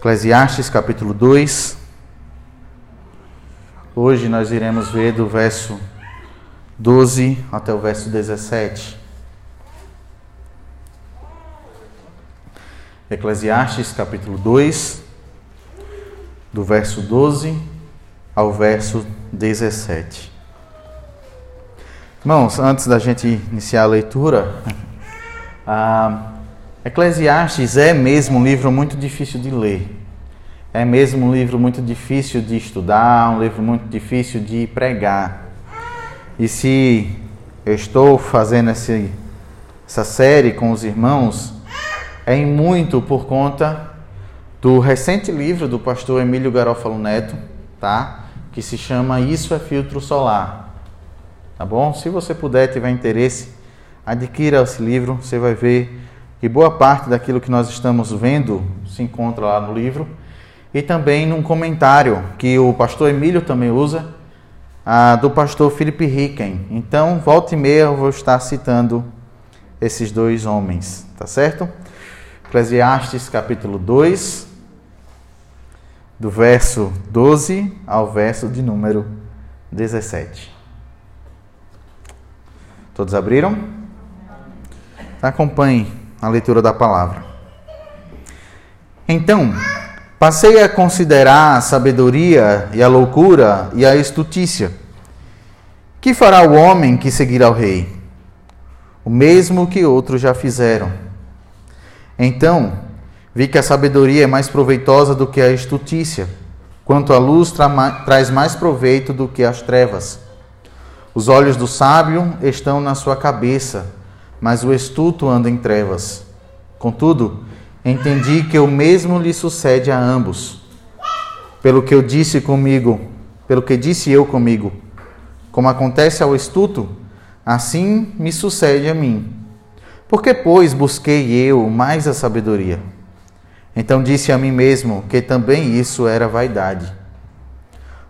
Eclesiastes capítulo 2. Hoje nós iremos ver do verso 12 até o verso 17. Eclesiastes capítulo 2, do verso 12 ao verso 17. Irmãos, antes da gente iniciar a leitura, a Eclesiastes é mesmo um livro muito difícil de ler. É mesmo um livro muito difícil de estudar, um livro muito difícil de pregar. E se eu estou fazendo esse, essa série com os irmãos, é em muito por conta do recente livro do pastor Emílio Garófalo Neto, tá? Que se chama Isso é Filtro Solar. Tá bom? Se você puder, tiver interesse, adquira esse livro, você vai ver que boa parte daquilo que nós estamos vendo se encontra lá no livro e também num comentário que o pastor Emílio também usa, do pastor Felipe Ricken. Então, volta e meia eu vou estar citando esses dois homens, tá certo? Eclesiastes capítulo 2, do verso 12 ao verso de número 17. Todos abriram? Acompanhe a leitura da palavra. Então, passei a considerar a sabedoria e a loucura e a estutícia. Que fará o homem que seguirá o rei? O mesmo que outros já fizeram. Então, vi que a sabedoria é mais proveitosa do que a estutícia, quanto a luz tra traz mais proveito do que as trevas. Os olhos do sábio estão na sua cabeça, mas o estuto anda em trevas. Contudo, entendi que o mesmo lhe sucede a ambos. Pelo que eu disse comigo, pelo que disse eu comigo, como acontece ao estuto, assim me sucede a mim. Porque, pois, busquei eu mais a sabedoria? Então disse a mim mesmo que também isso era vaidade.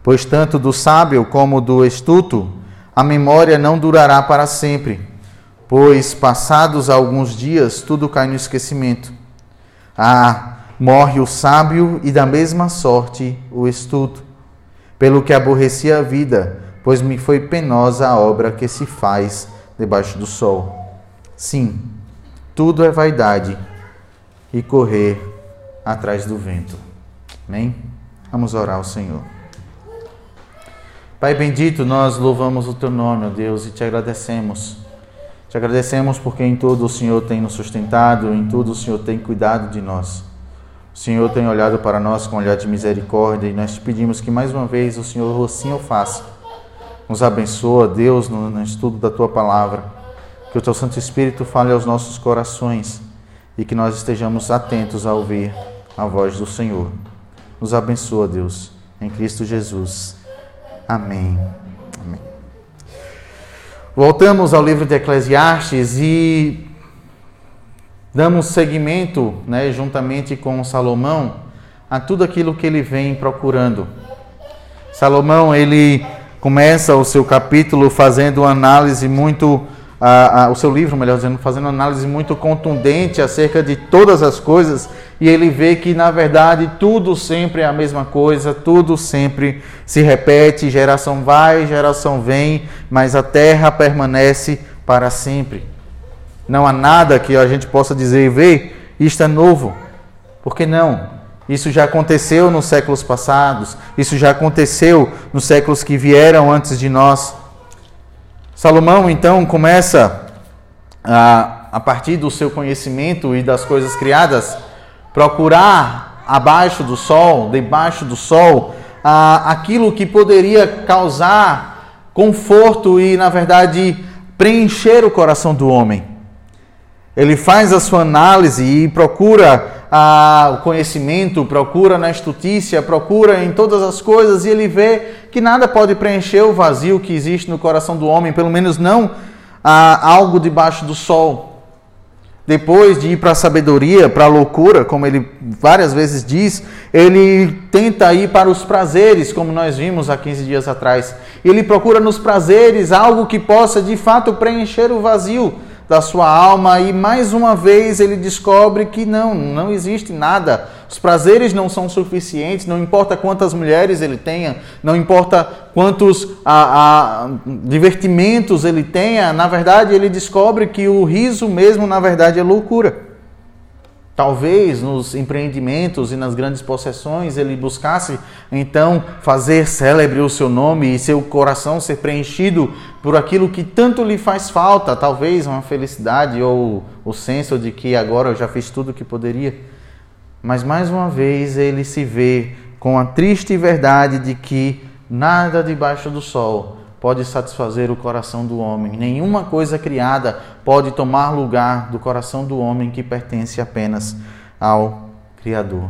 Pois tanto do sábio como do estuto, a memória não durará para sempre pois passados alguns dias tudo cai no esquecimento. Ah, morre o sábio e da mesma sorte o estudo. Pelo que aborreci a vida, pois me foi penosa a obra que se faz debaixo do sol. Sim, tudo é vaidade e correr atrás do vento. Amém? Vamos orar ao Senhor. Pai bendito, nós louvamos o teu nome, ó Deus, e te agradecemos te agradecemos porque em tudo o Senhor tem nos sustentado, em tudo o Senhor tem cuidado de nós. O Senhor tem olhado para nós com um olhar de misericórdia e nós te pedimos que mais uma vez o Senhor assim o faça. Nos abençoa, Deus, no, estudo da tua palavra. Que o teu Santo Espírito fale aos nossos corações e que nós estejamos atentos a ouvir a voz do Senhor. Nos abençoa, Deus, em Cristo Jesus. Amém. Voltamos ao livro de Eclesiastes e damos seguimento, né, juntamente com Salomão, a tudo aquilo que ele vem procurando. Salomão, ele começa o seu capítulo fazendo uma análise muito a, a, o seu livro, melhor dizendo, fazendo análise muito contundente acerca de todas as coisas e ele vê que na verdade tudo sempre é a mesma coisa, tudo sempre se repete, geração vai, geração vem, mas a terra permanece para sempre. Não há nada que a gente possa dizer e ver, isto é novo. Por que não? Isso já aconteceu nos séculos passados, isso já aconteceu nos séculos que vieram antes de nós. Salomão então começa a, a partir do seu conhecimento e das coisas criadas, procurar abaixo do sol, debaixo do sol, a, aquilo que poderia causar conforto e, na verdade, preencher o coração do homem. Ele faz a sua análise e procura o conhecimento, procura na estutícia, procura em todas as coisas e ele vê que nada pode preencher o vazio que existe no coração do homem, pelo menos não algo debaixo do sol. Depois de ir para a sabedoria, para a loucura, como ele várias vezes diz, ele tenta ir para os prazeres, como nós vimos há 15 dias atrás. Ele procura nos prazeres algo que possa de fato preencher o vazio da sua alma e mais uma vez ele descobre que não, não existe nada. Os prazeres não são suficientes, não importa quantas mulheres ele tenha, não importa quantos a, a, divertimentos ele tenha, na verdade ele descobre que o riso mesmo, na verdade, é loucura. Talvez nos empreendimentos e nas grandes possessões ele buscasse então fazer célebre o seu nome e seu coração ser preenchido por aquilo que tanto lhe faz falta, talvez uma felicidade ou o senso de que agora eu já fiz tudo o que poderia. Mas mais uma vez ele se vê com a triste verdade de que nada debaixo do sol pode satisfazer o coração do homem. Nenhuma coisa criada pode tomar lugar do coração do homem que pertence apenas ao Criador.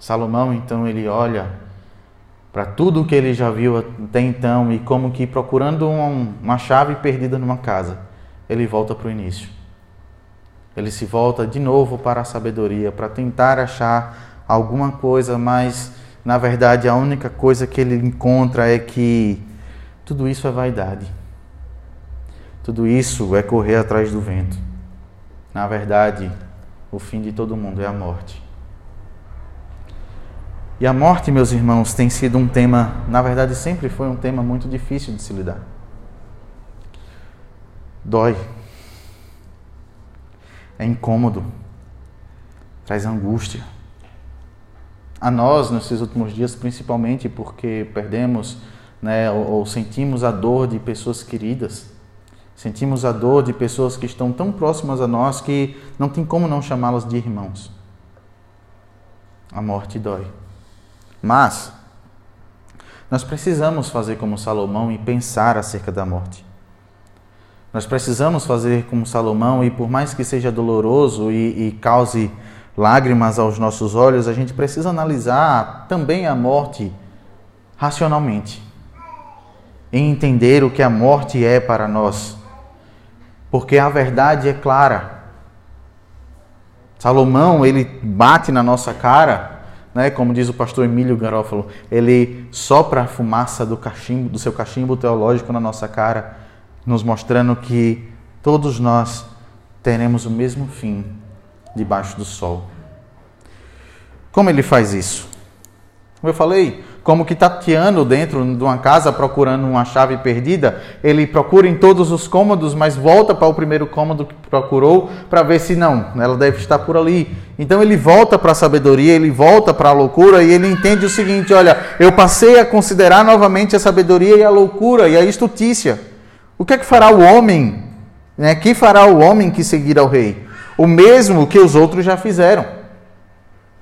Salomão, então, ele olha para tudo o que ele já viu até então e como que procurando uma chave perdida numa casa, ele volta para o início. Ele se volta de novo para a sabedoria, para tentar achar alguma coisa, mas na verdade a única coisa que ele encontra é que tudo isso é vaidade. Tudo isso é correr atrás do vento. Na verdade, o fim de todo mundo é a morte. E a morte, meus irmãos, tem sido um tema, na verdade, sempre foi um tema muito difícil de se lidar. Dói. É incômodo. Traz angústia. A nós, nesses últimos dias, principalmente porque perdemos né, ou, ou sentimos a dor de pessoas queridas, sentimos a dor de pessoas que estão tão próximas a nós que não tem como não chamá-las de irmãos. A morte dói. Mas nós precisamos fazer como Salomão e pensar acerca da morte. Nós precisamos fazer como Salomão e por mais que seja doloroso e, e cause lágrimas aos nossos olhos, a gente precisa analisar também a morte racionalmente em entender o que a morte é para nós, porque a verdade é clara. Salomão, ele bate na nossa cara, né, como diz o pastor Emílio Garófalo, ele sopra a fumaça do cachimbo, do seu cachimbo teológico na nossa cara, nos mostrando que todos nós teremos o mesmo fim debaixo do sol. Como ele faz isso? Como eu falei, como que tateando dentro de uma casa procurando uma chave perdida, ele procura em todos os cômodos, mas volta para o primeiro cômodo que procurou para ver se não, ela deve estar por ali. Então ele volta para a sabedoria, ele volta para a loucura e ele entende o seguinte: olha, eu passei a considerar novamente a sabedoria e a loucura e a estutícia. O que é que fará o homem? Né? Que fará o homem que seguir ao rei? O mesmo que os outros já fizeram.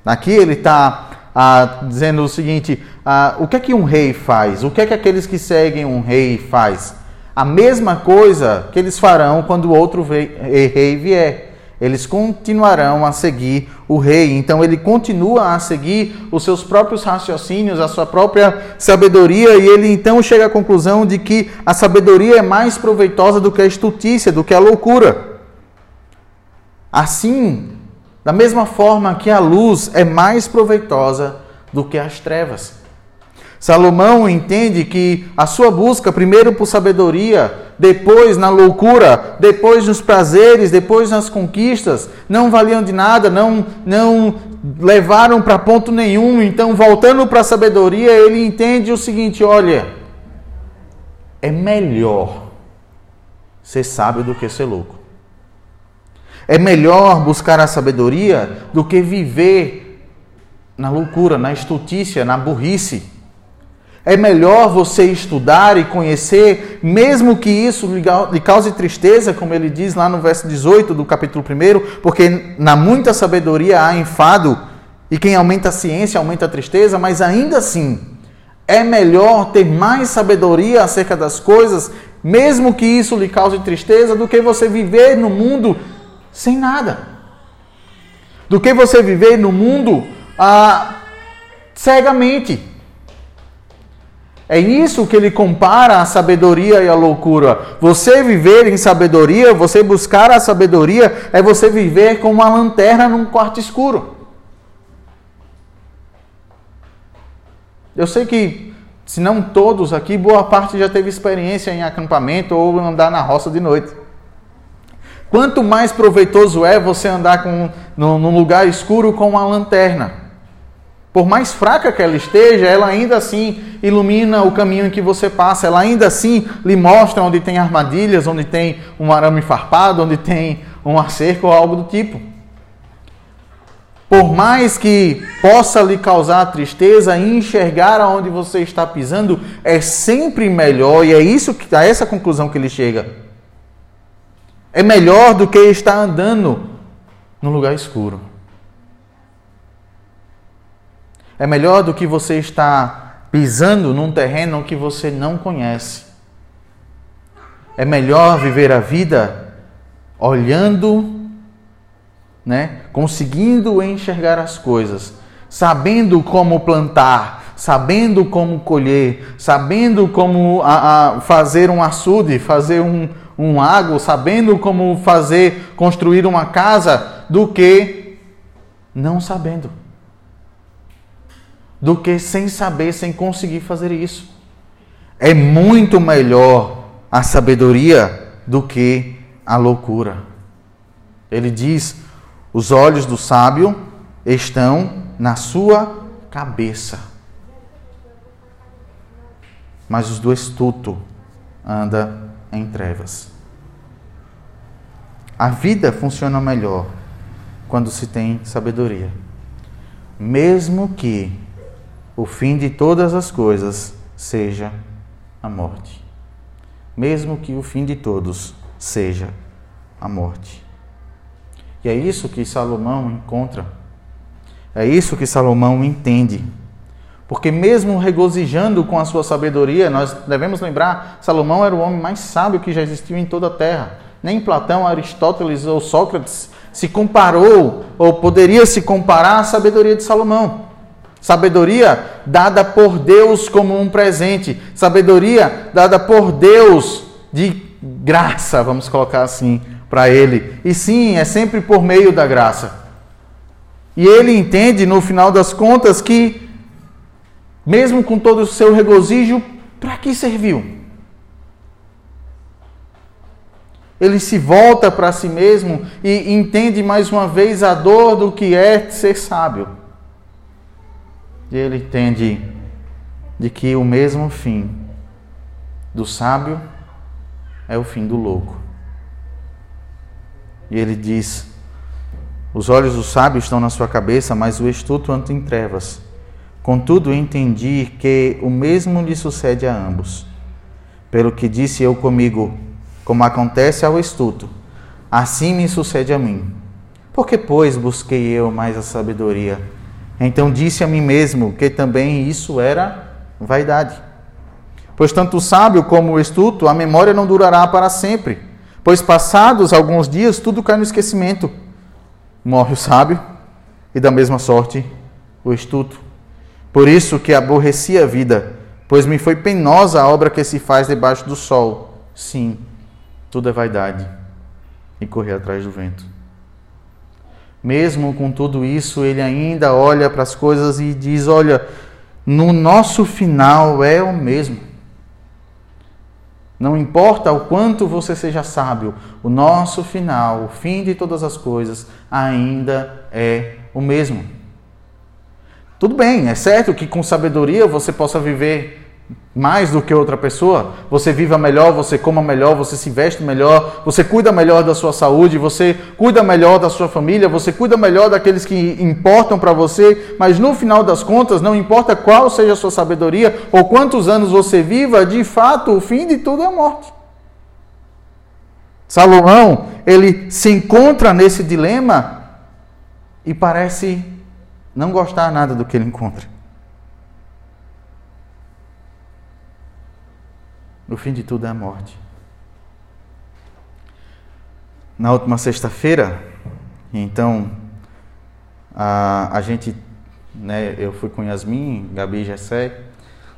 Aqui ele está ah, dizendo o seguinte: ah, o que é que um rei faz? O que é que aqueles que seguem um rei faz? A mesma coisa que eles farão quando outro rei vier. Eles continuarão a seguir o rei. Então ele continua a seguir os seus próprios raciocínios, a sua própria sabedoria, e ele então chega à conclusão de que a sabedoria é mais proveitosa do que a estutícia, do que a loucura. Assim, da mesma forma que a luz é mais proveitosa do que as trevas. Salomão entende que a sua busca, primeiro por sabedoria, depois na loucura, depois nos prazeres, depois nas conquistas, não valiam de nada, não, não levaram para ponto nenhum. Então, voltando para a sabedoria, ele entende o seguinte: olha, é melhor ser sábio do que ser louco. É melhor buscar a sabedoria do que viver na loucura, na estultícia, na burrice. É melhor você estudar e conhecer, mesmo que isso lhe cause tristeza, como ele diz lá no verso 18 do capítulo 1, porque na muita sabedoria há enfado, e quem aumenta a ciência aumenta a tristeza, mas ainda assim, é melhor ter mais sabedoria acerca das coisas, mesmo que isso lhe cause tristeza, do que você viver no mundo sem nada. Do que você viver no mundo ah, cegamente. É isso que ele compara a sabedoria e a loucura. Você viver em sabedoria, você buscar a sabedoria, é você viver com uma lanterna num quarto escuro. Eu sei que, se não todos aqui, boa parte já teve experiência em acampamento ou andar na roça de noite. Quanto mais proveitoso é você andar com, num lugar escuro com uma lanterna. Por mais fraca que ela esteja, ela ainda assim ilumina o caminho em que você passa, ela ainda assim lhe mostra onde tem armadilhas, onde tem um arame farpado, onde tem um cerca ou algo do tipo. Por mais que possa lhe causar tristeza, enxergar aonde você está pisando é sempre melhor, e é isso que a essa conclusão que ele chega. É melhor do que estar andando no lugar escuro. É melhor do que você estar pisando num terreno que você não conhece. É melhor viver a vida olhando, né, conseguindo enxergar as coisas, sabendo como plantar, sabendo como colher, sabendo como a, a fazer um açude, fazer um, um lago, sabendo como fazer construir uma casa, do que não sabendo do que sem saber, sem conseguir fazer isso. É muito melhor a sabedoria do que a loucura. Ele diz: os olhos do sábio estão na sua cabeça, mas os do estuto anda em trevas. A vida funciona melhor quando se tem sabedoria, mesmo que o fim de todas as coisas seja a morte. Mesmo que o fim de todos seja a morte. E é isso que Salomão encontra. É isso que Salomão entende. Porque, mesmo regozijando com a sua sabedoria, nós devemos lembrar: Salomão era o homem mais sábio que já existiu em toda a terra. Nem Platão, Aristóteles ou Sócrates se comparou ou poderia se comparar à sabedoria de Salomão. Sabedoria dada por Deus como um presente. Sabedoria dada por Deus de graça, vamos colocar assim, para ele. E sim, é sempre por meio da graça. E ele entende, no final das contas, que, mesmo com todo o seu regozijo, para que serviu? Ele se volta para si mesmo e entende mais uma vez a dor do que é ser sábio. E ele entende de que o mesmo fim do sábio é o fim do louco. E ele diz: Os olhos do sábio estão na sua cabeça, mas o estuto anda em trevas. Contudo, entendi que o mesmo lhe sucede a ambos. Pelo que disse eu comigo, como acontece ao estuto, assim me sucede a mim. Porque, pois, busquei eu mais a sabedoria? Então disse a mim mesmo que também isso era vaidade. Pois tanto o sábio como o estuto, a memória não durará para sempre, pois passados alguns dias tudo cai no esquecimento. Morre o sábio e da mesma sorte o estuto. Por isso que aborreci a vida, pois me foi penosa a obra que se faz debaixo do sol. Sim, tudo é vaidade e correr atrás do vento. Mesmo com tudo isso, ele ainda olha para as coisas e diz: Olha, no nosso final é o mesmo. Não importa o quanto você seja sábio, o nosso final, o fim de todas as coisas, ainda é o mesmo. Tudo bem, é certo que com sabedoria você possa viver mais do que outra pessoa, você viva melhor, você coma melhor, você se veste melhor, você cuida melhor da sua saúde, você cuida melhor da sua família, você cuida melhor daqueles que importam para você, mas no final das contas, não importa qual seja a sua sabedoria ou quantos anos você viva, de fato, o fim de tudo é a morte. Salomão, ele se encontra nesse dilema e parece não gostar nada do que ele encontra. O fim de tudo é a morte. Na última sexta-feira, então, a, a gente, né, eu fui com Yasmin, Gabi e Gessé,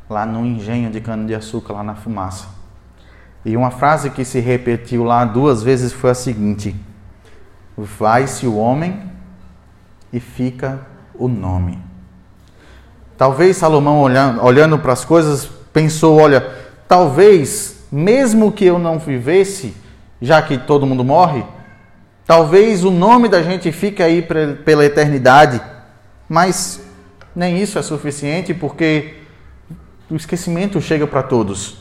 lá no engenho de cana-de-açúcar, lá na fumaça. E uma frase que se repetiu lá duas vezes foi a seguinte: Vai-se o homem e fica o nome. Talvez Salomão, olhando, olhando para as coisas, pensou: olha, talvez, mesmo que eu não vivesse, já que todo mundo morre, Talvez o nome da gente fique aí pela eternidade, mas nem isso é suficiente porque o esquecimento chega para todos.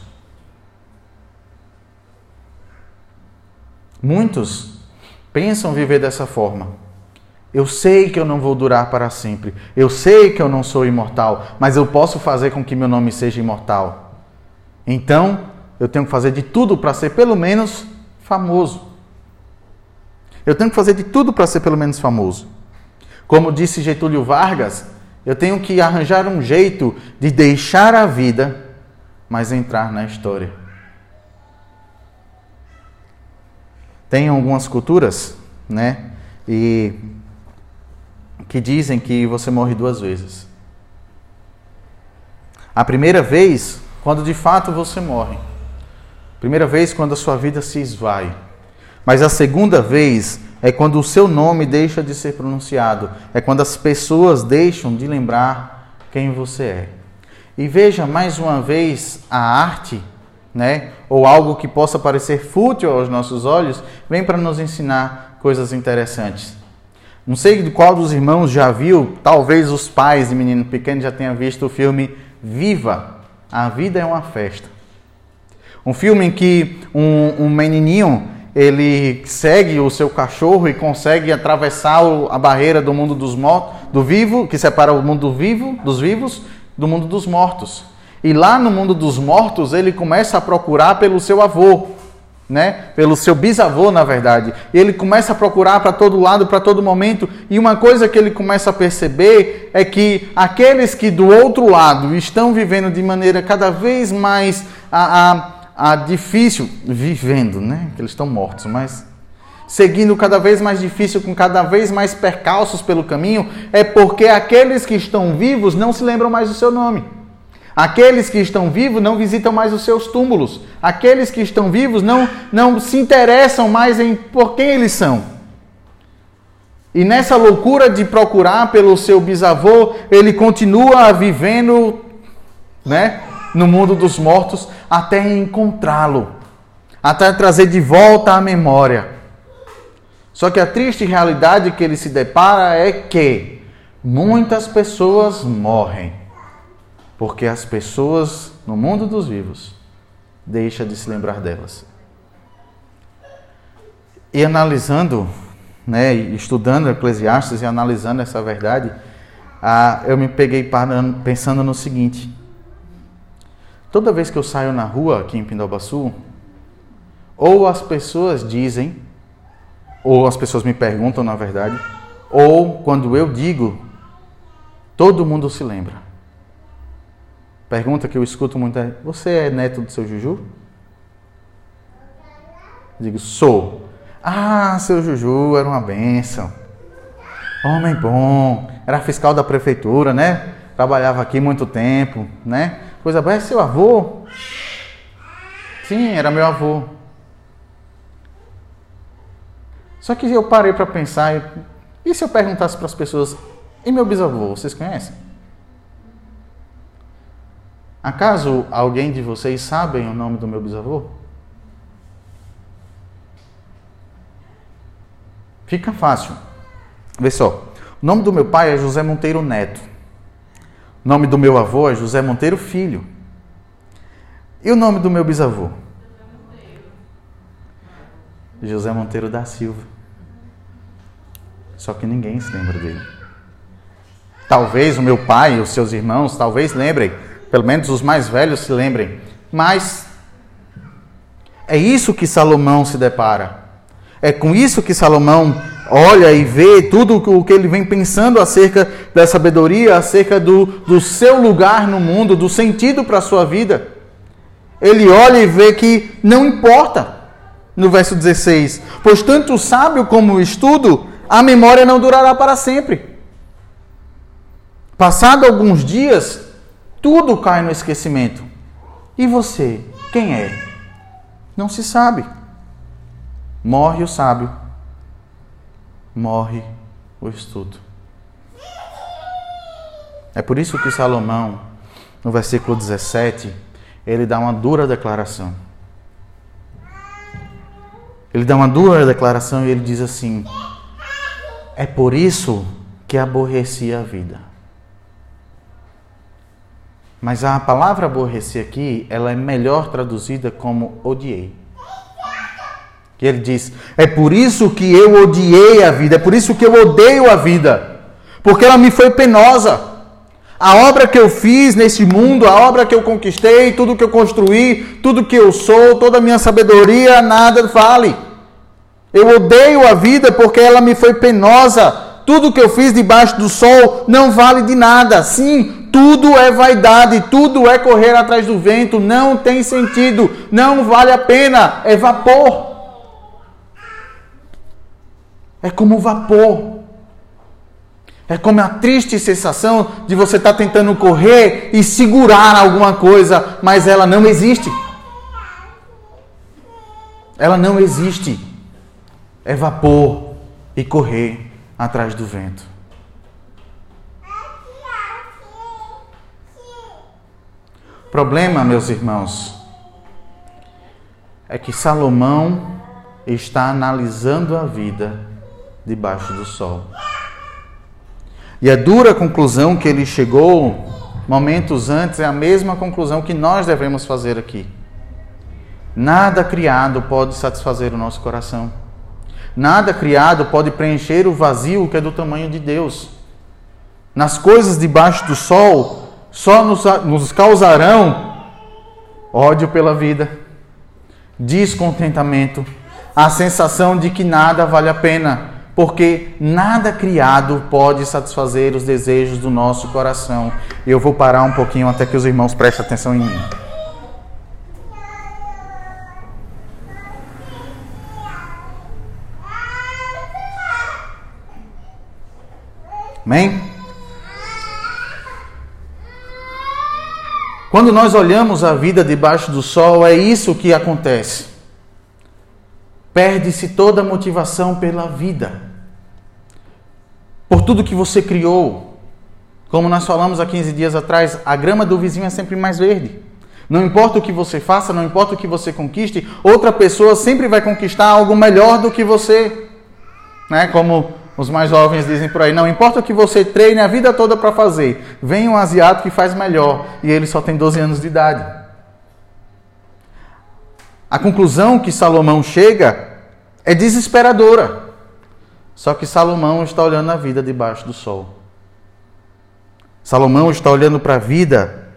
Muitos pensam viver dessa forma. Eu sei que eu não vou durar para sempre. Eu sei que eu não sou imortal, mas eu posso fazer com que meu nome seja imortal. Então, eu tenho que fazer de tudo para ser pelo menos famoso. Eu tenho que fazer de tudo para ser pelo menos famoso. Como disse Getúlio Vargas, eu tenho que arranjar um jeito de deixar a vida, mas entrar na história. Tem algumas culturas, né? E que dizem que você morre duas vezes. A primeira vez, quando de fato você morre. Primeira vez, quando a sua vida se esvai. Mas a segunda vez é quando o seu nome deixa de ser pronunciado, é quando as pessoas deixam de lembrar quem você é. E veja mais uma vez a arte, né, ou algo que possa parecer fútil aos nossos olhos, vem para nos ensinar coisas interessantes. Não sei de qual dos irmãos já viu, talvez os pais de menino pequeno já tenham visto o filme Viva, a vida é uma festa. Um filme em que um, um menininho ele segue o seu cachorro e consegue atravessar a barreira do mundo dos mortos, do vivo, que separa o mundo vivo dos vivos do mundo dos mortos. E lá no mundo dos mortos, ele começa a procurar pelo seu avô, né? Pelo seu bisavô, na verdade. Ele começa a procurar para todo lado, para todo momento. E uma coisa que ele começa a perceber é que aqueles que do outro lado estão vivendo de maneira cada vez mais a, a a difícil, vivendo, né? Que eles estão mortos, mas seguindo cada vez mais difícil, com cada vez mais percalços pelo caminho, é porque aqueles que estão vivos não se lembram mais do seu nome. Aqueles que estão vivos não visitam mais os seus túmulos. Aqueles que estão vivos não, não se interessam mais em por quem eles são. E nessa loucura de procurar pelo seu bisavô, ele continua vivendo, né? no mundo dos mortos até encontrá-lo, até trazer de volta a memória. Só que a triste realidade que ele se depara é que muitas pessoas morrem porque as pessoas no mundo dos vivos deixam de se lembrar delas. E analisando, né, estudando Eclesiastes e analisando essa verdade, ah, eu me peguei pensando no seguinte: Toda vez que eu saio na rua aqui em Pindobaçu, ou as pessoas dizem, ou as pessoas me perguntam na verdade, ou quando eu digo, todo mundo se lembra. Pergunta que eu escuto muito é: Você é neto do seu Juju? Digo: Sou. Ah, seu Juju era uma benção. Homem bom. Era fiscal da prefeitura, né? Trabalhava aqui muito tempo, né? Coisa boa, é seu avô? Sim, era meu avô. Só que eu parei para pensar, e se eu perguntasse para as pessoas, e meu bisavô, vocês conhecem? Acaso alguém de vocês sabem o nome do meu bisavô? Fica fácil. Vê só. O nome do meu pai é José Monteiro Neto. O nome do meu avô é José Monteiro Filho. E o nome do meu bisavô? José Monteiro da Silva. Só que ninguém se lembra dele. Talvez o meu pai os seus irmãos, talvez lembrem, pelo menos os mais velhos se lembrem, mas é isso que Salomão se depara. É com isso que Salomão olha e vê tudo o que ele vem pensando acerca da sabedoria, acerca do, do seu lugar no mundo, do sentido para a sua vida. Ele olha e vê que não importa, no verso 16, pois tanto o sábio como o estudo, a memória não durará para sempre. Passado alguns dias, tudo cai no esquecimento. E você, quem é? Não se sabe. Morre o sábio morre o estudo. É por isso que Salomão, no versículo 17, ele dá uma dura declaração. Ele dá uma dura declaração e ele diz assim: É por isso que aborreci a vida. Mas a palavra aborrecer aqui, ela é melhor traduzida como odiei. Que ele diz: É por isso que eu odiei a vida, é por isso que eu odeio a vida, porque ela me foi penosa. A obra que eu fiz nesse mundo, a obra que eu conquistei, tudo que eu construí, tudo que eu sou, toda a minha sabedoria, nada vale. Eu odeio a vida porque ela me foi penosa. Tudo que eu fiz debaixo do sol não vale de nada. Sim, tudo é vaidade, tudo é correr atrás do vento, não tem sentido, não vale a pena, é vapor. É como vapor. É como a triste sensação de você estar tá tentando correr e segurar alguma coisa, mas ela não existe. Ela não existe. É vapor e correr atrás do vento. O problema, meus irmãos, é que Salomão está analisando a vida debaixo do sol. E a dura conclusão que ele chegou momentos antes é a mesma conclusão que nós devemos fazer aqui. Nada criado pode satisfazer o nosso coração. Nada criado pode preencher o vazio que é do tamanho de Deus. Nas coisas debaixo do sol, só nos, nos causarão ódio pela vida, descontentamento, a sensação de que nada vale a pena porque nada criado pode satisfazer os desejos do nosso coração. Eu vou parar um pouquinho até que os irmãos prestem atenção em mim. Amém? Quando nós olhamos a vida debaixo do sol, é isso que acontece. Perde-se toda a motivação pela vida por tudo que você criou. Como nós falamos há 15 dias atrás, a grama do vizinho é sempre mais verde. Não importa o que você faça, não importa o que você conquiste, outra pessoa sempre vai conquistar algo melhor do que você. Né? Como os mais jovens dizem por aí, não importa o que você treine a vida toda para fazer, vem um asiático que faz melhor e ele só tem 12 anos de idade. A conclusão que Salomão chega é desesperadora. Só que Salomão está olhando a vida debaixo do sol. Salomão está olhando para a vida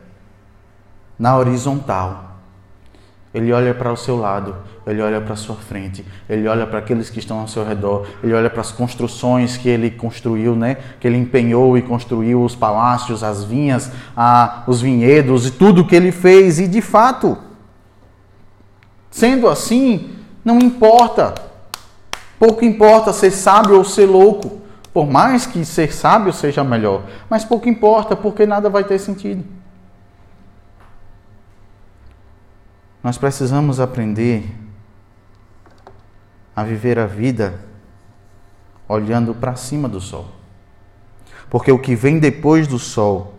na horizontal. Ele olha para o seu lado, ele olha para sua frente, ele olha para aqueles que estão ao seu redor, ele olha para as construções que ele construiu, né? Que ele empenhou e construiu os palácios, as vinhas, a, os vinhedos e tudo que ele fez. E de fato, sendo assim, não importa Pouco importa ser sábio ou ser louco, por mais que ser sábio seja melhor, mas pouco importa porque nada vai ter sentido. Nós precisamos aprender a viver a vida olhando para cima do sol. Porque o que vem depois do sol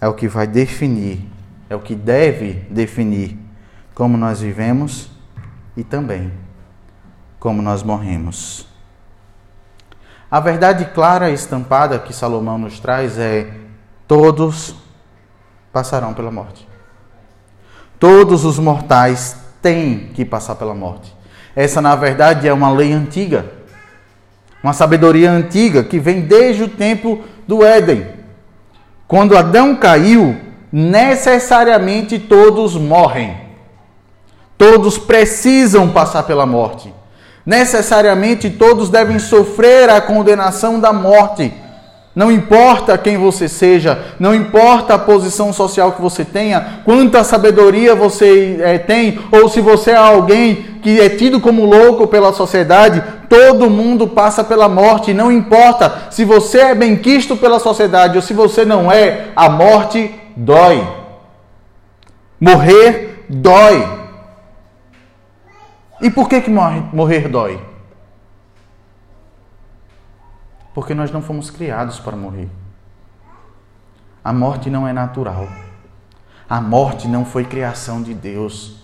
é o que vai definir, é o que deve definir como nós vivemos e também como nós morremos. A verdade clara e estampada que Salomão nos traz é: todos passarão pela morte. Todos os mortais têm que passar pela morte. Essa, na verdade, é uma lei antiga, uma sabedoria antiga que vem desde o tempo do Éden. Quando Adão caiu, necessariamente todos morrem. Todos precisam passar pela morte necessariamente todos devem sofrer a condenação da morte. Não importa quem você seja, não importa a posição social que você tenha, quanta sabedoria você é, tem, ou se você é alguém que é tido como louco pela sociedade, todo mundo passa pela morte. Não importa se você é bem quisto pela sociedade ou se você não é, a morte dói. Morrer dói. E por que, que morrer dói? Porque nós não fomos criados para morrer. A morte não é natural. A morte não foi criação de Deus.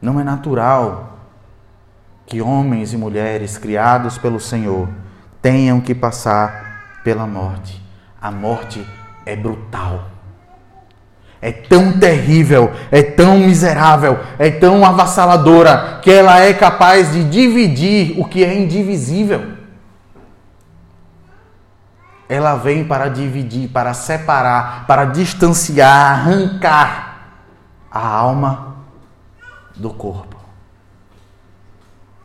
Não é natural que homens e mulheres criados pelo Senhor tenham que passar pela morte. A morte é brutal. É tão terrível, é tão miserável, é tão avassaladora que ela é capaz de dividir o que é indivisível. Ela vem para dividir, para separar, para distanciar, arrancar a alma do corpo.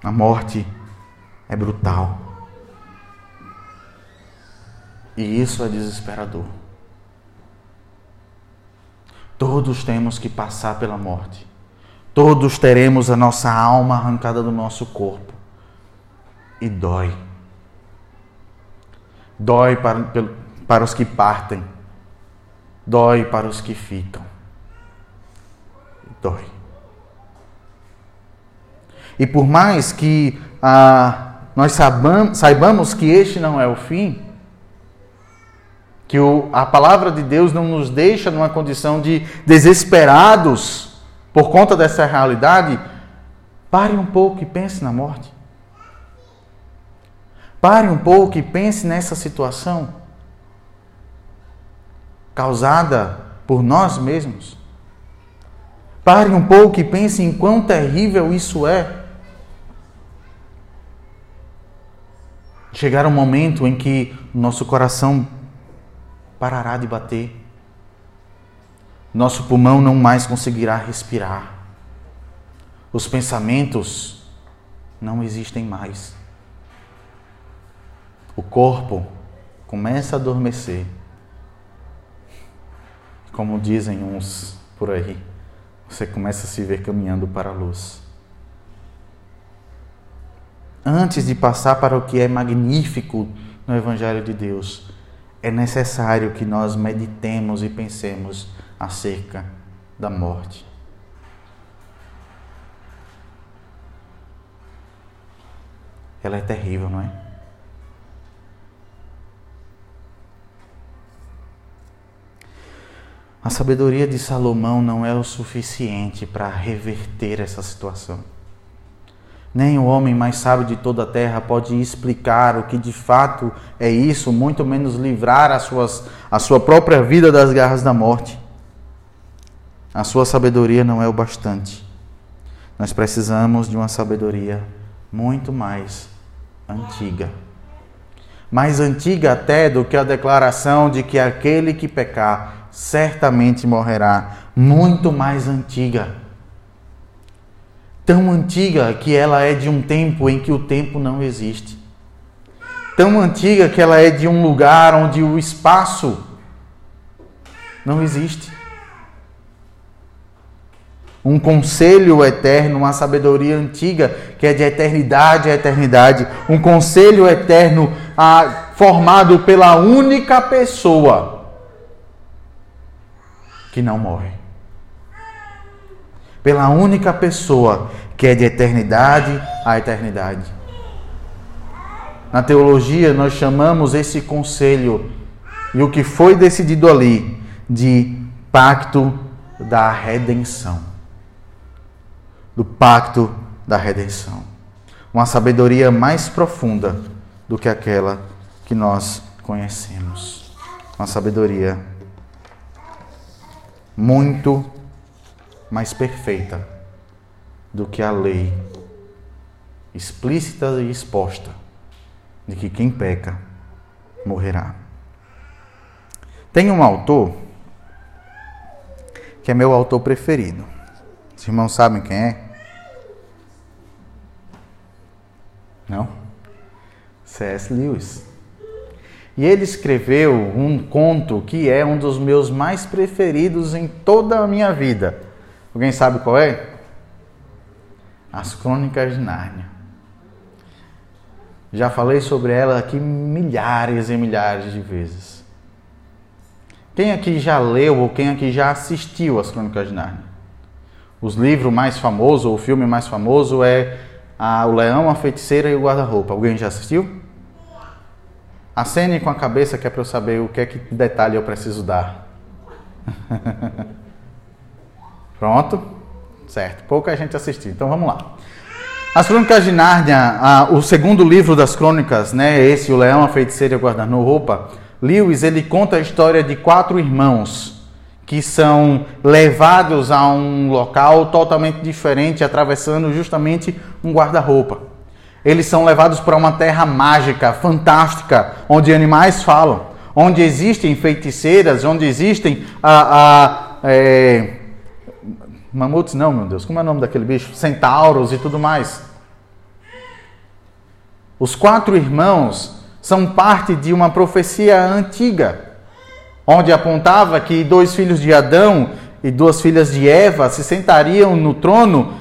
A morte é brutal. E isso é desesperador. Todos temos que passar pela morte. Todos teremos a nossa alma arrancada do nosso corpo. E dói. Dói para, para os que partem. Dói para os que ficam. Dói. E por mais que ah, nós saibamos, saibamos que este não é o fim, que o, a palavra de Deus não nos deixa numa condição de desesperados por conta dessa realidade, pare um pouco e pense na morte. Pare um pouco e pense nessa situação causada por nós mesmos. Pare um pouco e pense em quão terrível isso é. Chegar um momento em que nosso coração parará de bater. Nosso pulmão não mais conseguirá respirar. Os pensamentos não existem mais. O corpo começa a adormecer. Como dizem uns por aí, você começa a se ver caminhando para a luz. Antes de passar para o que é magnífico no Evangelho de Deus, é necessário que nós meditemos e pensemos acerca da morte. Ela é terrível, não é? A sabedoria de Salomão não é o suficiente para reverter essa situação. Nem o homem mais sábio de toda a terra pode explicar o que de fato é isso, muito menos livrar as suas, a sua própria vida das garras da morte. A sua sabedoria não é o bastante. Nós precisamos de uma sabedoria muito mais antiga. Mais antiga até do que a declaração de que aquele que pecar certamente morrerá. Muito mais antiga tão antiga que ela é de um tempo em que o tempo não existe. Tão antiga que ela é de um lugar onde o espaço não existe. Um conselho eterno, uma sabedoria antiga que é de eternidade a eternidade. Um conselho eterno ah, formado pela única pessoa que não morre pela única pessoa que é de eternidade a eternidade. Na teologia, nós chamamos esse conselho e o que foi decidido ali de pacto da redenção. Do pacto da redenção. Uma sabedoria mais profunda do que aquela que nós conhecemos. Uma sabedoria muito mais perfeita do que a lei explícita e exposta de que quem peca morrerá. Tem um autor que é meu autor preferido. Os irmãos sabem quem é? Não? C.S. Lewis. E ele escreveu um conto que é um dos meus mais preferidos em toda a minha vida. Alguém sabe qual é? As Crônicas de Nárnia. Já falei sobre ela aqui milhares e milhares de vezes. Quem aqui já leu ou quem aqui já assistiu às Crônicas de Nárnia? Os livros mais famosos, ou o filme mais famoso é a, O Leão, a Feiticeira e o Guarda-Roupa. Alguém já assistiu? Acene com a cabeça que é para eu saber o que é que detalhe eu preciso dar. Pronto? Certo, pouca gente assistiu. Então vamos lá. As Crônicas de Nárnia, o segundo livro das Crônicas, né, esse, o Leão, a Feiticeira e o Guarda-Roupa, Lewis, ele conta a história de quatro irmãos que são levados a um local totalmente diferente, atravessando justamente um guarda-roupa. Eles são levados para uma terra mágica, fantástica, onde animais falam, onde existem feiticeiras, onde existem a é, Mamutes não, meu Deus. Como é o nome daquele bicho? Centauros e tudo mais. Os quatro irmãos são parte de uma profecia antiga, onde apontava que dois filhos de Adão e duas filhas de Eva se sentariam no trono,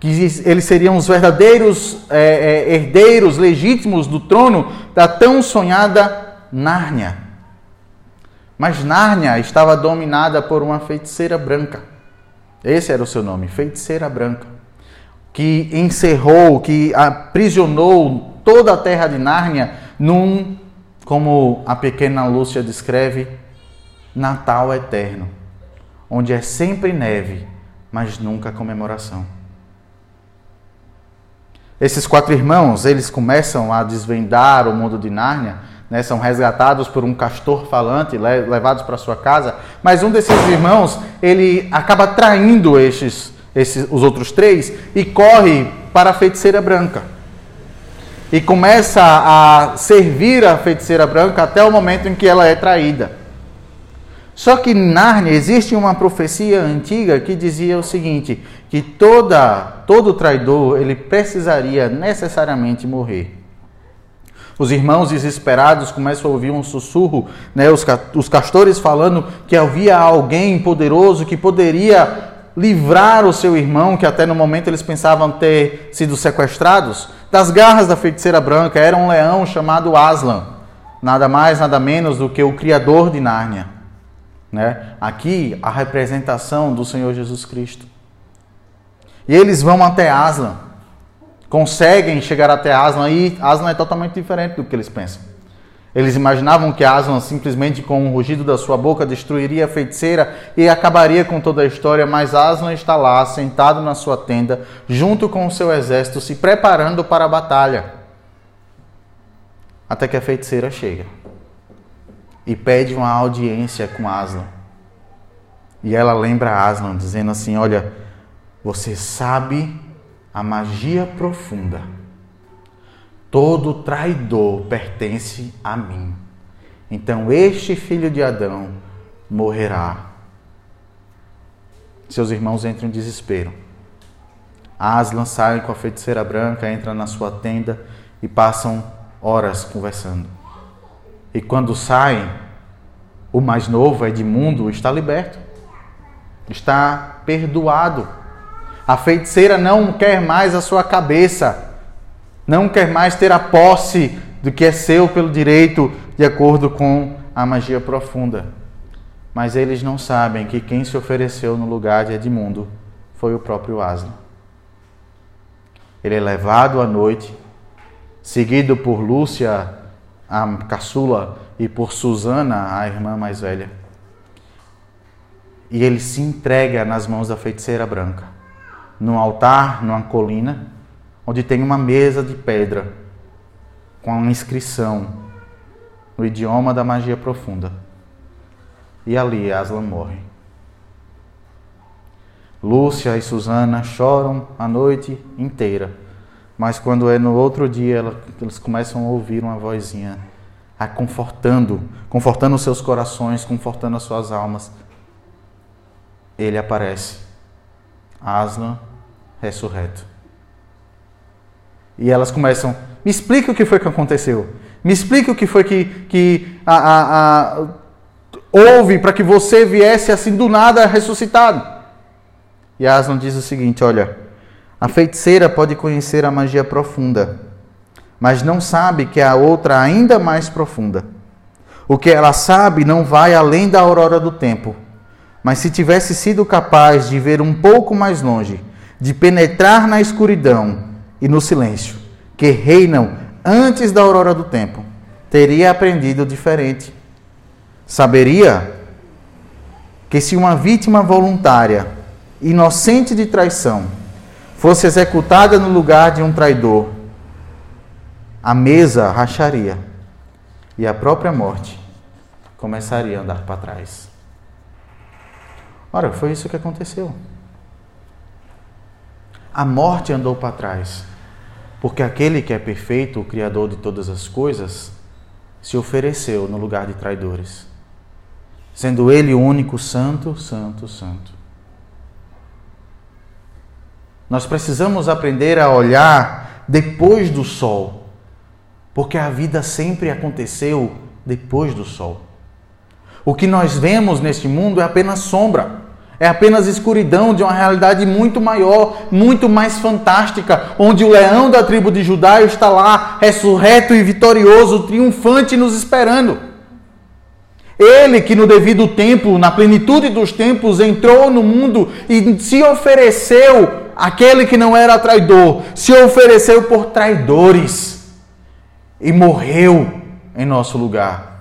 que eles seriam os verdadeiros é, é, herdeiros legítimos do trono da tão sonhada Nárnia. Mas Nárnia estava dominada por uma feiticeira branca. Esse era o seu nome, Feiticeira Branca, que encerrou, que aprisionou toda a terra de Nárnia num, como a pequena Lúcia descreve, Natal eterno, onde é sempre neve, mas nunca comemoração. Esses quatro irmãos, eles começam a desvendar o mundo de Nárnia, né, são resgatados por um castor falante, levados para sua casa, mas um desses irmãos, ele acaba traindo estes, esses, os outros três e corre para a feiticeira branca. E começa a servir a feiticeira branca até o momento em que ela é traída. Só que em Nárnia existe uma profecia antiga que dizia o seguinte, que toda, todo traidor ele precisaria necessariamente morrer. Os irmãos desesperados começam a ouvir um sussurro, né? os, os castores falando que havia alguém poderoso que poderia livrar o seu irmão, que até no momento eles pensavam ter sido sequestrados, das garras da feiticeira branca. Era um leão chamado Aslan, nada mais, nada menos do que o criador de Nárnia. Né? Aqui, a representação do Senhor Jesus Cristo. E eles vão até Aslan conseguem chegar até Aslan e Aslan é totalmente diferente do que eles pensam. Eles imaginavam que Aslan simplesmente com o rugido da sua boca destruiria a feiticeira e acabaria com toda a história, mas Aslan está lá, sentado na sua tenda, junto com o seu exército, se preparando para a batalha. Até que a feiticeira chega e pede uma audiência com Aslan. E ela lembra Aslan, dizendo assim: Olha, você sabe a magia profunda. Todo traidor pertence a mim. Então este filho de Adão morrerá. Seus irmãos entram em desespero. Aslan sai com a feiticeira branca, entra na sua tenda e passam horas conversando. E quando saem, o mais novo, Edmundo, está liberto, está perdoado a feiticeira não quer mais a sua cabeça, não quer mais ter a posse do que é seu pelo direito, de acordo com a magia profunda. Mas eles não sabem que quem se ofereceu no lugar de Edmundo foi o próprio Aslan. Ele é levado à noite, seguido por Lúcia, a caçula, e por Susana, a irmã mais velha. E ele se entrega nas mãos da feiticeira branca num altar, numa colina, onde tem uma mesa de pedra com uma inscrição no idioma da magia profunda. E ali Aslan morre. Lúcia e Susana choram a noite inteira, mas quando é no outro dia, eles começam a ouvir uma vozinha a confortando, confortando seus corações, confortando as suas almas. Ele aparece Aslan ressurreto. E elas começam, me explica o que foi que aconteceu. Me explica o que foi que, que a, a, a, houve para que você viesse assim do nada ressuscitado. E Aslan diz o seguinte: olha, a feiticeira pode conhecer a magia profunda, mas não sabe que há outra ainda mais profunda. O que ela sabe não vai além da aurora do tempo. Mas se tivesse sido capaz de ver um pouco mais longe, de penetrar na escuridão e no silêncio que reinam antes da aurora do tempo, teria aprendido diferente. Saberia que se uma vítima voluntária inocente de traição, fosse executada no lugar de um traidor, a mesa racharia e a própria morte começaria a andar para trás. Ora, foi isso que aconteceu. A morte andou para trás, porque aquele que é perfeito, o Criador de todas as coisas, se ofereceu no lugar de traidores, sendo ele o único santo, santo, santo. Nós precisamos aprender a olhar depois do sol, porque a vida sempre aconteceu depois do sol. O que nós vemos neste mundo é apenas sombra. É apenas escuridão de uma realidade muito maior, muito mais fantástica, onde o leão da tribo de Judá está lá, ressurreto e vitorioso, triunfante, nos esperando. Ele que no devido tempo, na plenitude dos tempos, entrou no mundo e se ofereceu, aquele que não era traidor, se ofereceu por traidores e morreu em nosso lugar.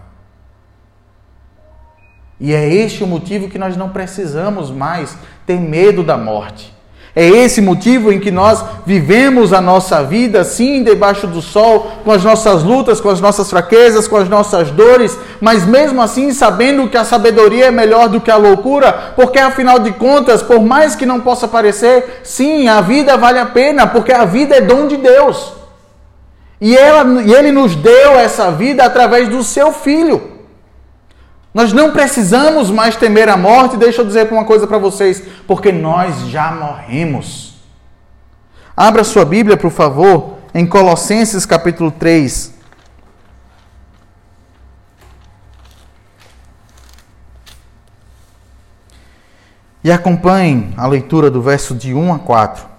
E é este o motivo que nós não precisamos mais ter medo da morte. É esse motivo em que nós vivemos a nossa vida, sim, debaixo do sol, com as nossas lutas, com as nossas fraquezas, com as nossas dores, mas mesmo assim sabendo que a sabedoria é melhor do que a loucura, porque afinal de contas, por mais que não possa parecer, sim, a vida vale a pena, porque a vida é dom de Deus. E, ela, e Ele nos deu essa vida através do Seu Filho. Nós não precisamos mais temer a morte. Deixa eu dizer uma coisa para vocês, porque nós já morremos. Abra sua Bíblia, por favor, em Colossenses capítulo 3. E acompanhem a leitura do verso de 1 a 4.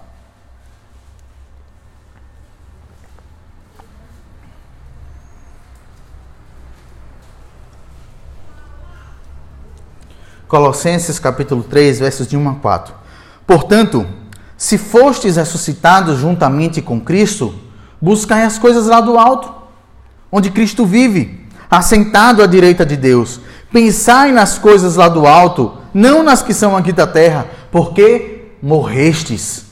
Colossenses capítulo 3, versos de 1 a 4. Portanto, se fostes ressuscitados juntamente com Cristo, buscai as coisas lá do alto, onde Cristo vive, assentado à direita de Deus. Pensai nas coisas lá do alto, não nas que são aqui da terra, porque morrestes.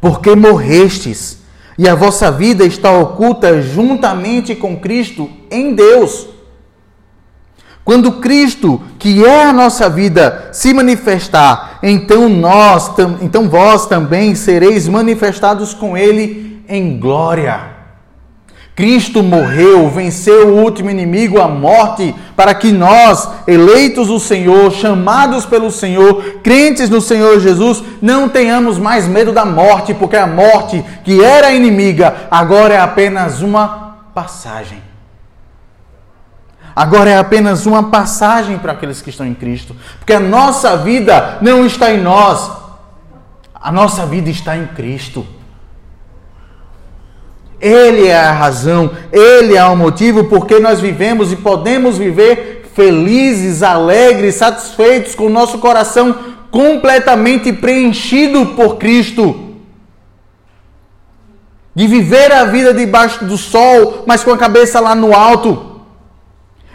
Porque morrestes, e a vossa vida está oculta juntamente com Cristo em Deus. Quando Cristo, que é a nossa vida, se manifestar, então nós, então vós também sereis manifestados com ele em glória. Cristo morreu, venceu o último inimigo, a morte, para que nós, eleitos do Senhor, chamados pelo Senhor, crentes no Senhor Jesus, não tenhamos mais medo da morte, porque a morte, que era inimiga, agora é apenas uma passagem agora é apenas uma passagem para aqueles que estão em Cristo, porque a nossa vida não está em nós, a nossa vida está em Cristo. Ele é a razão, ele é o motivo porque nós vivemos e podemos viver felizes, alegres, satisfeitos, com o nosso coração completamente preenchido por Cristo. De viver a vida debaixo do sol, mas com a cabeça lá no alto.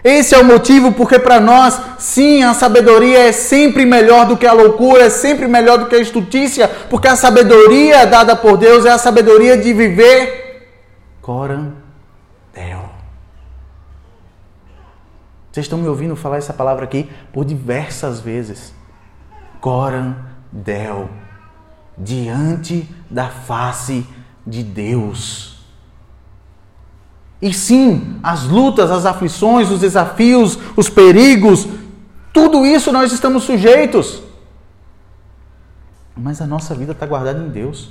Esse é o motivo porque para nós, sim, a sabedoria é sempre melhor do que a loucura, é sempre melhor do que a estutícia, porque a sabedoria dada por Deus é a sabedoria de viver coram Deo. Vocês estão me ouvindo falar essa palavra aqui por diversas vezes. Coram Deo. Diante da face de Deus. E sim, as lutas, as aflições, os desafios, os perigos, tudo isso nós estamos sujeitos. Mas a nossa vida está guardada em Deus.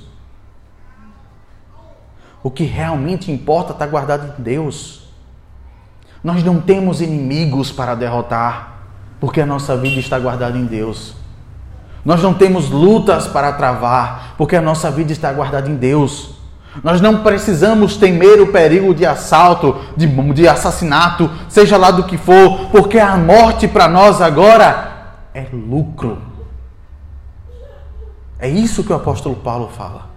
O que realmente importa está guardado em Deus. Nós não temos inimigos para derrotar, porque a nossa vida está guardada em Deus. Nós não temos lutas para travar, porque a nossa vida está guardada em Deus. Nós não precisamos temer o perigo de assalto, de, de assassinato, seja lá do que for, porque a morte para nós agora é lucro. É isso que o apóstolo Paulo fala.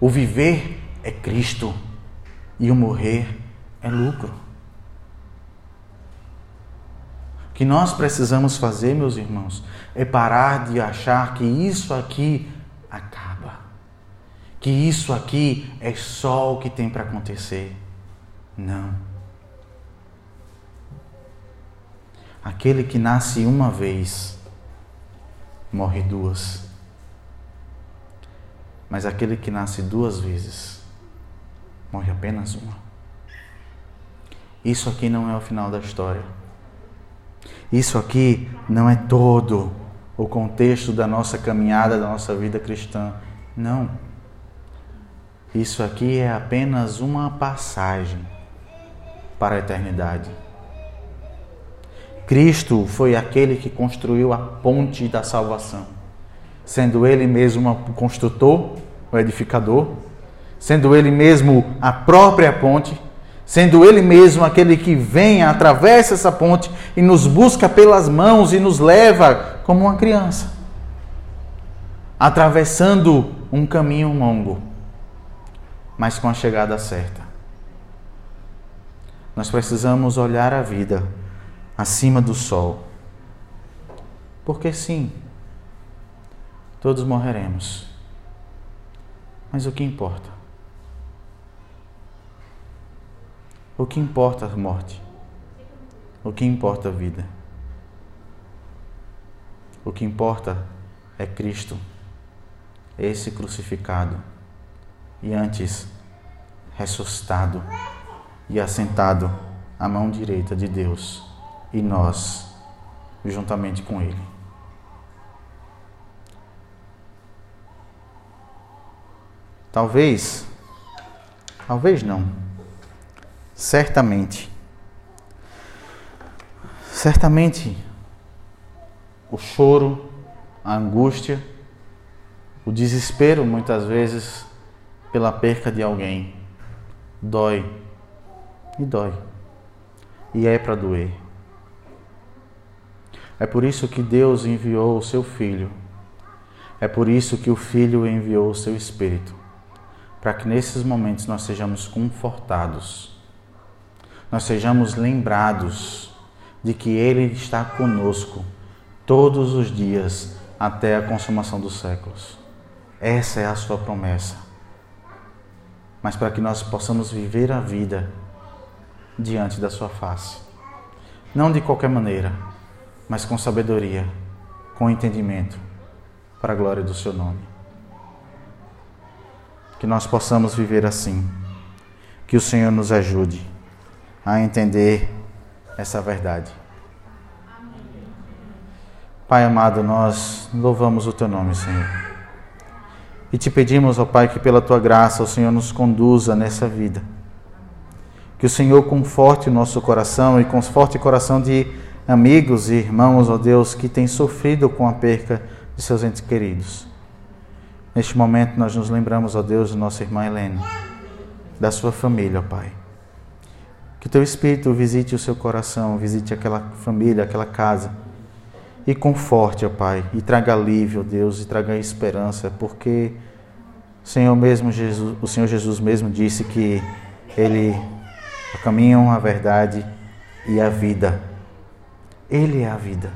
O viver é Cristo e o morrer é lucro. O que nós precisamos fazer, meus irmãos, é parar de achar que isso aqui acaba. Que isso aqui é só o que tem para acontecer. Não. Aquele que nasce uma vez, morre duas. Mas aquele que nasce duas vezes, morre apenas uma. Isso aqui não é o final da história. Isso aqui não é todo o contexto da nossa caminhada, da nossa vida cristã. Não. Isso aqui é apenas uma passagem para a eternidade. Cristo foi aquele que construiu a ponte da salvação, sendo Ele mesmo o construtor, o edificador, sendo Ele mesmo a própria ponte. Sendo Ele mesmo aquele que vem, atravessa essa ponte e nos busca pelas mãos e nos leva como uma criança, atravessando um caminho longo, mas com a chegada certa. Nós precisamos olhar a vida acima do sol, porque sim, todos morreremos, mas o que importa? O que importa a morte? O que importa a vida? O que importa é Cristo, esse crucificado e antes ressuscitado e assentado à mão direita de Deus e nós juntamente com Ele. Talvez, talvez não certamente, certamente, o choro, a angústia, o desespero, muitas vezes, pela perca de alguém, dói e dói, e é para doer. É por isso que Deus enviou o seu Filho. É por isso que o Filho enviou o seu Espírito, para que nesses momentos nós sejamos confortados nós sejamos lembrados de que Ele está conosco todos os dias até a consumação dos séculos. Essa é a Sua promessa. Mas para que nós possamos viver a vida diante da Sua face. Não de qualquer maneira, mas com sabedoria, com entendimento, para a glória do Seu nome. Que nós possamos viver assim. Que o Senhor nos ajude a entender essa verdade. Pai amado, nós louvamos o teu nome, Senhor. E te pedimos, ó Pai, que pela tua graça o Senhor nos conduza nessa vida. Que o Senhor conforte o nosso coração e conforte o coração de amigos e irmãos, ó Deus, que têm sofrido com a perca de seus entes queridos. Neste momento nós nos lembramos, ó Deus, de nossa irmã Helene, da sua família, ó Pai. Que teu Espírito visite o seu coração, visite aquela família, aquela casa. E conforte, ó Pai, e traga alívio, Deus, e traga esperança, porque o Senhor mesmo Jesus, o Senhor Jesus mesmo disse que ele é o caminho, a verdade e a vida. Ele é a vida.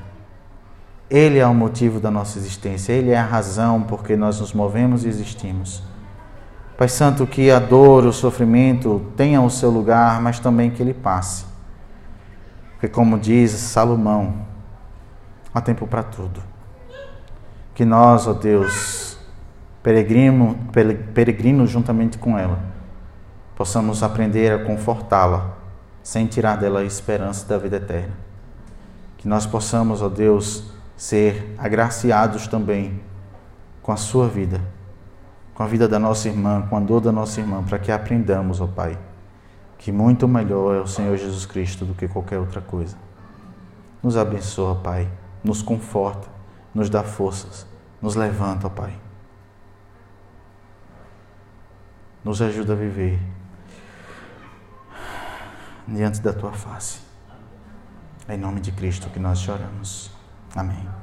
Ele é o motivo da nossa existência, ele é a razão porque nós nos movemos e existimos. Pai Santo, que a dor, o sofrimento tenham o seu lugar, mas também que ele passe. Porque, como diz Salomão, há tempo para tudo. Que nós, ó Deus, peregrino, peregrinos juntamente com ela, possamos aprender a confortá-la, sem tirar dela a esperança da vida eterna. Que nós possamos, ó Deus, ser agraciados também com a sua vida com a vida da nossa irmã, com a dor da nossa irmã, para que aprendamos, ó Pai, que muito melhor é o Senhor Jesus Cristo do que qualquer outra coisa. Nos abençoa, Pai, nos conforta, nos dá forças, nos levanta, Pai. Nos ajuda a viver diante da tua face. É em nome de Cristo que nós choramos. Amém.